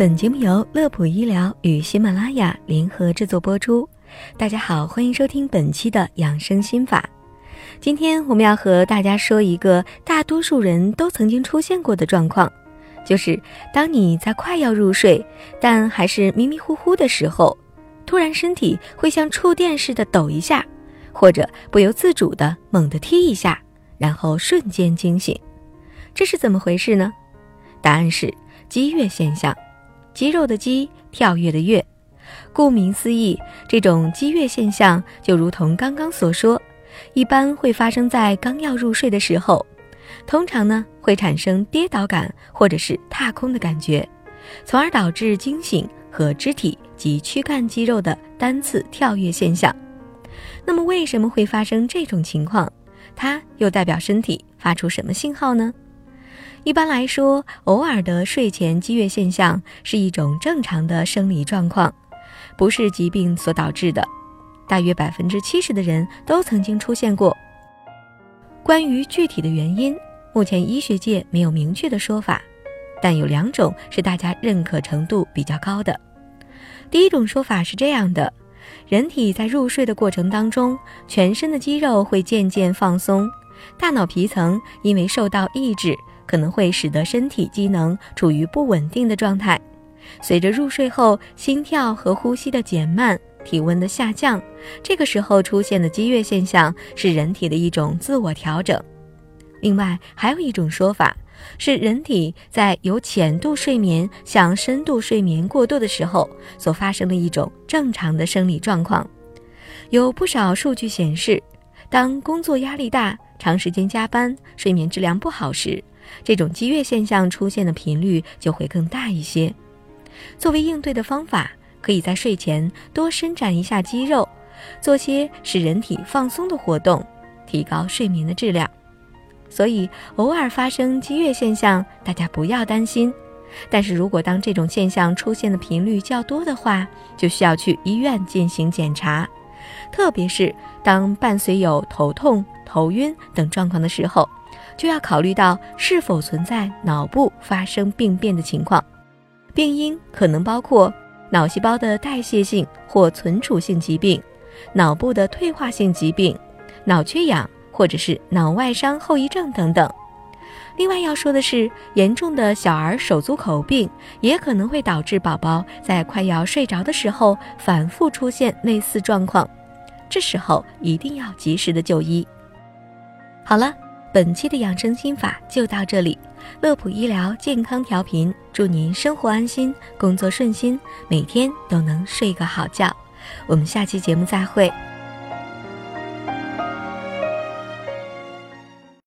本节目由乐普医疗与喜马拉雅联合制作播出。大家好，欢迎收听本期的养生心法。今天我们要和大家说一个大多数人都曾经出现过的状况，就是当你在快要入睡，但还是迷迷糊糊的时候，突然身体会像触电似的抖一下，或者不由自主的猛地踢一下，然后瞬间惊醒。这是怎么回事呢？答案是激跃现象，肌肉的肌，跳跃的跃。顾名思义，这种激跃现象就如同刚刚所说，一般会发生在刚要入睡的时候，通常呢会产生跌倒感或者是踏空的感觉，从而导致惊醒和肢体及躯干肌肉的单次跳跃现象。那么为什么会发生这种情况？它又代表身体发出什么信号呢？一般来说，偶尔的睡前激跃现象是一种正常的生理状况，不是疾病所导致的。大约百分之七十的人都曾经出现过。关于具体的原因，目前医学界没有明确的说法，但有两种是大家认可程度比较高的。第一种说法是这样的：人体在入睡的过程当中，全身的肌肉会渐渐放松，大脑皮层因为受到抑制。可能会使得身体机能处于不稳定的状态，随着入睡后心跳和呼吸的减慢、体温的下降，这个时候出现的激越现象是人体的一种自我调整。另外，还有一种说法是人体在由浅度睡眠向深度睡眠过渡的时候所发生的一种正常的生理状况。有不少数据显示，当工作压力大、长时间加班、睡眠质量不好时，这种激越现象出现的频率就会更大一些。作为应对的方法，可以在睡前多伸展一下肌肉，做些使人体放松的活动，提高睡眠的质量。所以，偶尔发生激越现象，大家不要担心。但是如果当这种现象出现的频率较多的话，就需要去医院进行检查。特别是当伴随有头痛、头晕等状况的时候。就要考虑到是否存在脑部发生病变的情况，病因可能包括脑细胞的代谢性或存储性疾病、脑部的退化性疾病、脑缺氧或者是脑外伤后遗症等等。另外要说的是，严重的小儿手足口病也可能会导致宝宝在快要睡着的时候反复出现类似状况，这时候一定要及时的就医。好了。本期的养生心法就到这里，乐普医疗健康调频，祝您生活安心，工作顺心，每天都能睡个好觉。我们下期节目再会。